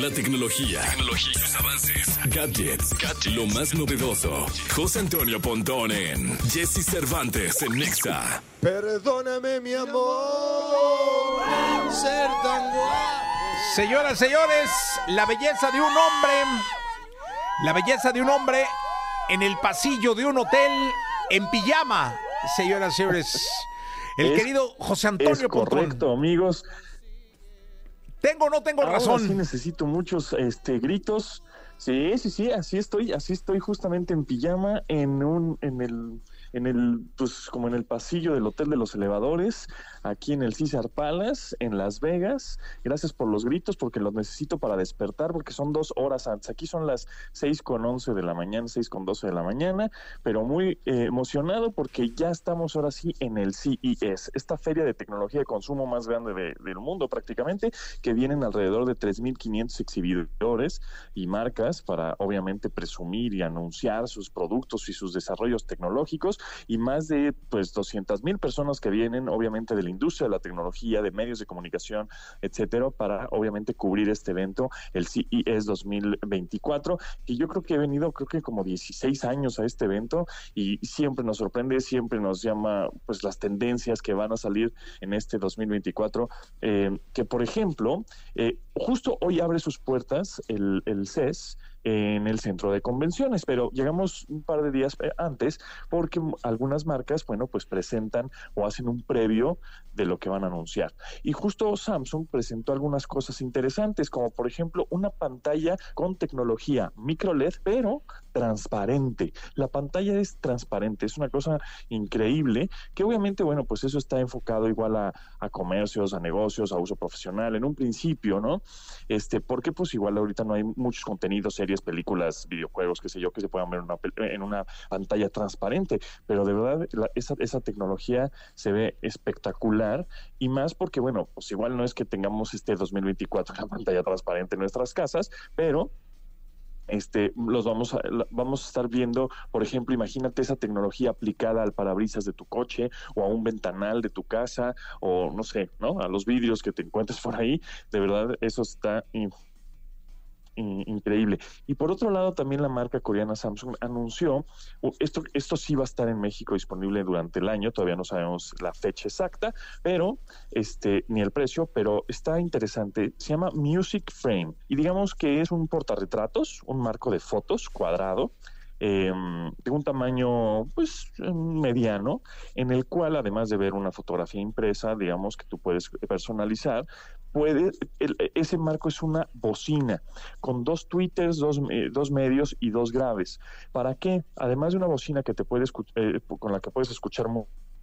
La tecnología, tecnología sus avances, gadgets, lo más novedoso. José Antonio Pontón en Jesse Cervantes en Nexa. Perdóname, mi amor, ser tan guapo. Señoras, señores, la belleza de un hombre, la belleza de un hombre en el pasillo de un hotel en pijama. Señoras, señores, el Es- querido José Antonio Es Pontón. correcto, amigos. Tengo o no tengo Ahora razón. sí necesito muchos este, gritos. Sí, sí, sí, así estoy, así estoy justamente en pijama en un, en el, en el, pues como en el pasillo del Hotel de los Elevadores, aquí en el César Palace, en Las Vegas. Gracias por los gritos, porque los necesito para despertar, porque son dos horas antes. Aquí son las seis con once de la mañana, seis con doce de la mañana, pero muy eh, emocionado porque ya estamos ahora sí en el CES, esta feria de tecnología de consumo más grande de- del mundo prácticamente, que vienen alrededor de 3.500 exhibidores y marcas para obviamente presumir y anunciar sus productos y sus desarrollos tecnológicos y más de pues 200.000 personas que vienen obviamente de la industria de la tecnología, de medios de comunicación, etcétera, para obviamente cubrir este evento, el CES 2024, que yo creo que he venido creo que como 16 años a este evento y siempre nos sorprende, siempre nos llama pues las tendencias que van a salir en este 2024, eh, que por ejemplo, eh, justo hoy abre sus puertas el, el CES en el centro de convenciones, pero llegamos un par de días eh, antes porque algunas marcas, bueno, pues presentan o hacen un previo de lo que van a anunciar. Y justo Samsung presentó algunas cosas interesantes, como por ejemplo una pantalla con tecnología micro LED, pero transparente. La pantalla es transparente, es una cosa increíble, que obviamente, bueno, pues eso está enfocado igual a, comercios, a negocios, a uso profesional, en un principio, ¿no? Este, porque pues igual ahorita no hay muchos contenidos, películas, videojuegos, qué sé yo, que se puedan ver en una, en una pantalla transparente, pero de verdad esa, tecnología se ve espectacular y más porque, bueno, pues igual no es que tengamos este 2024 una pantalla transparente en nuestras casas, pero este, los vamos a, vamos a estar viendo, por ejemplo, imagínate esa tecnología aplicada al parabrisas de tu coche o a un ventanal de tu casa o no sé, ¿no? A los vidrios que te encuentres por ahí. De verdad, eso está increíble. Y por otro lado, también la marca coreana Samsung anunció, esto, esto sí va a estar en México disponible durante el año, todavía no sabemos la fecha exacta, pero este, ni el precio, pero está interesante. Se llama Music Frame y digamos que es un portarretratos, un marco de fotos cuadrado. Eh, de un tamaño pues mediano en el cual además de ver una fotografía impresa digamos que tú puedes personalizar puede el- ese marco es una bocina con dos tweeters dos, eh, dos medios y dos graves. Para qué además de una bocina que te puede eh, con la que puedes escuchar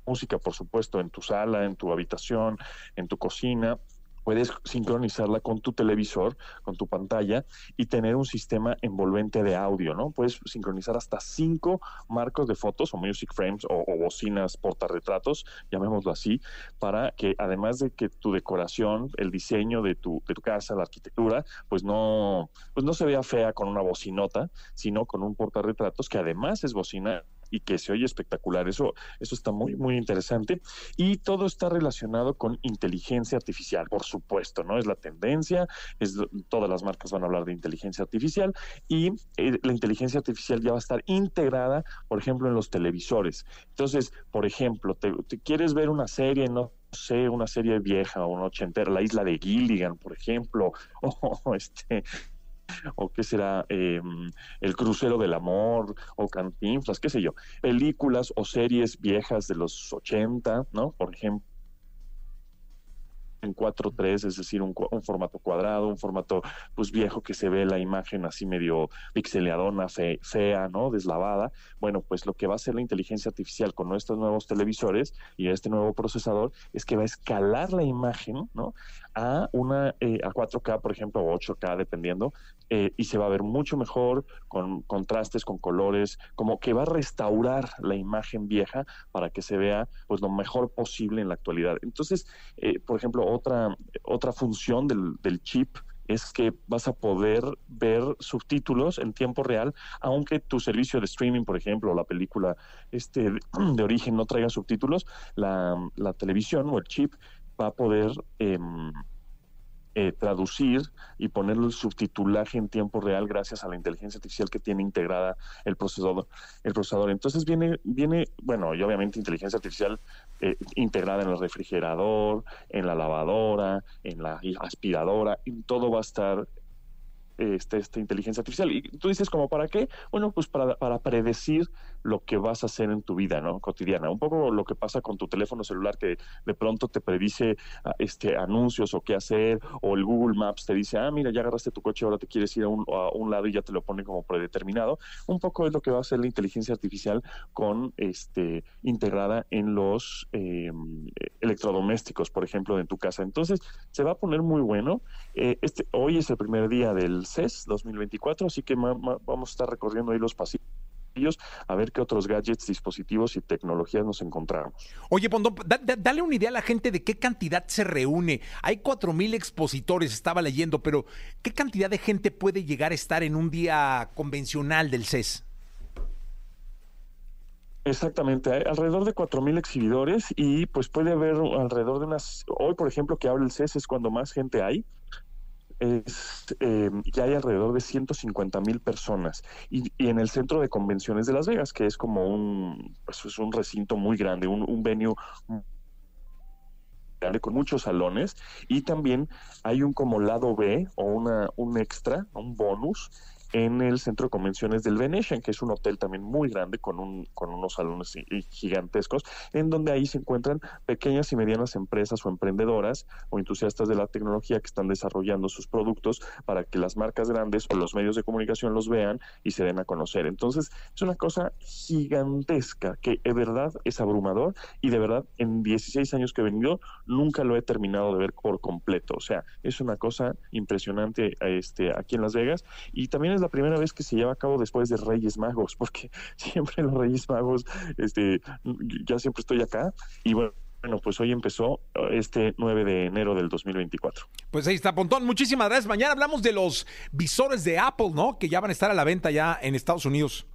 música por supuesto en tu sala en tu habitación en tu cocina puedes sincronizarla con tu televisor, con tu pantalla y tener un sistema envolvente de audio, ¿no? Puedes sincronizar hasta cinco marcos de fotos o music frames o, o bocinas portarretratos, llamémoslo así, para que además de que tu decoración, el diseño de tu, de tu casa, la arquitectura, pues no, pues no se vea fea con una bocinota, sino con un portarretratos que además es bocina y que se oye espectacular. Eso, eso está muy, muy interesante. Y todo está relacionado con inteligencia artificial, por supuesto, ¿no? Es la tendencia, es, todas las marcas van a hablar de inteligencia artificial y eh, la inteligencia artificial ya va a estar integrada, por ejemplo, en los televisores. Entonces, por ejemplo, te, quieres ver una serie, no sé, una serie vieja o una ochentera, La Isla de Gilligan, por ejemplo, o este o qué será eh, El Crucero del Amor o Cantinflas, qué sé yo, películas o series viejas de los 80, ¿no? Por ejemplo en 4.3, es decir, un, formato cuadrado, un formato pues viejo que se ve la imagen así medio pixeleadona, fe- fea, ¿no? Deslavada. Bueno, pues lo que va a hacer la inteligencia artificial con nuestros nuevos televisores y este nuevo procesador es que va a escalar la imagen, ¿no? A una eh, a 4K, por ejemplo, o 8K, dependiendo, eh, y se va a ver mucho mejor con contrastes, con colores, como que va a restaurar la imagen vieja para que se vea pues lo mejor posible en la actualidad. Entonces, eh, por ejemplo, otra, otra función del, del chip es que vas a poder ver subtítulos en tiempo real, aunque tu servicio de streaming, por ejemplo, la película este, de, de origen no traiga subtítulos, la, la televisión o el chip va a poder... em, eh, traducir y ponerle el subtitulaje en tiempo real gracias a la inteligencia artificial que tiene integrada el procesador. El procesador. Entonces viene, viene, bueno, y obviamente inteligencia artificial eh, integrada en el refrigerador, en la lavadora, en la aspiradora, en todo va a estar este, esta inteligencia artificial. Y tú dices, ¿como para qué? Bueno, pues para, para predecir lo que vas a hacer en tu vida ¿no? cotidiana. Un poco lo que pasa con tu teléfono celular que de pronto te predice ah, este, anuncios o qué hacer, o el Google Maps te dice, ah, mira, ya agarraste tu coche, ahora te quieres ir a un, a un lado y ya te lo pone como predeterminado. Un poco es lo que va a hacer la inteligencia artificial con este integrada en los em, electrodomésticos, por ejemplo, en tu casa. Entonces, se va a poner muy bueno. Eh, este, hoy es el primer día del CES 2024, así que vamos a estar recorriendo ahí los pasillos a ver qué otros gadgets, dispositivos y tecnologías nos encontramos. Oye, Pondón, dale una idea a la gente de qué cantidad se reúne. Hay cuatro mil expositores, estaba leyendo, pero ¿qué cantidad de gente puede llegar a estar en un día convencional del CES? Exactamente, hay alrededor de cuatro mil exhibidores y pues puede haber alrededor de unas, hoy por ejemplo que abre el CES es cuando más gente hay, es, eh, ya hay alrededor de 150 mil personas. Y, en el centro de convenciones de Las Vegas, que es como un, pues es un recinto muy grande, un, un venue con muchos salones. Y también hay un como lado B o una, un extra, un bonus en el centro de convenciones del Venetian, que es un hotel también muy grande con, un, con unos salones gigantescos, en donde ahí se encuentran pequeñas y medianas empresas o emprendedoras o entusiastas de la tecnología que están desarrollando sus productos para que las marcas grandes o los medios de comunicación los vean y se den a conocer. Entonces, es una cosa gigantesca que de verdad es abrumador y de verdad en 16 años que he venido nunca lo he terminado de ver por completo. O sea, es una cosa impresionante este, aquí en Las Vegas y también es la primera vez que se lleva a cabo después de Reyes Magos, porque siempre los Reyes Magos, este, ya siempre estoy acá y bueno. Bueno, pues hoy empezó este 9 de enero del 2024. Pues ahí está, Pontón. Muchísimas gracias. Mañana hablamos de los visores de Apple, ¿no? Que ya van a estar a la venta ya en Estados Unidos.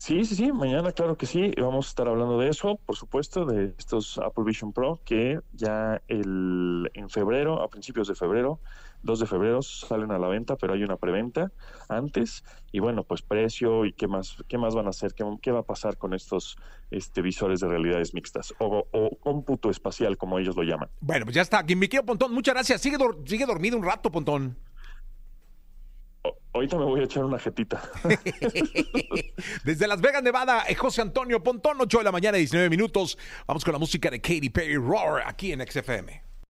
Sí, sí, sí, mañana claro que sí, vamos a estar hablando de eso, por supuesto, de estos Apple Vision Pro que ya el, en febrero, a principios de febrero, 2 de febrero salen a la venta, pero hay una preventa antes y bueno, pues precio y qué más qué más van a hacer, qué, qué va a pasar con estos este visores de realidades mixtas o, cómputo espacial como ellos lo llaman. Bueno, pues ya está, mi querido Pontón, muchas gracias. Sigue sigue dormido un rato, Pontón. Ahorita me voy a echar una jetita. Desde Las Vegas, Nevada, eh, José Antonio Pontón, 8 de la mañana, 19 minutos. Vamos con la música de Katy Perry Roar aquí en XFM.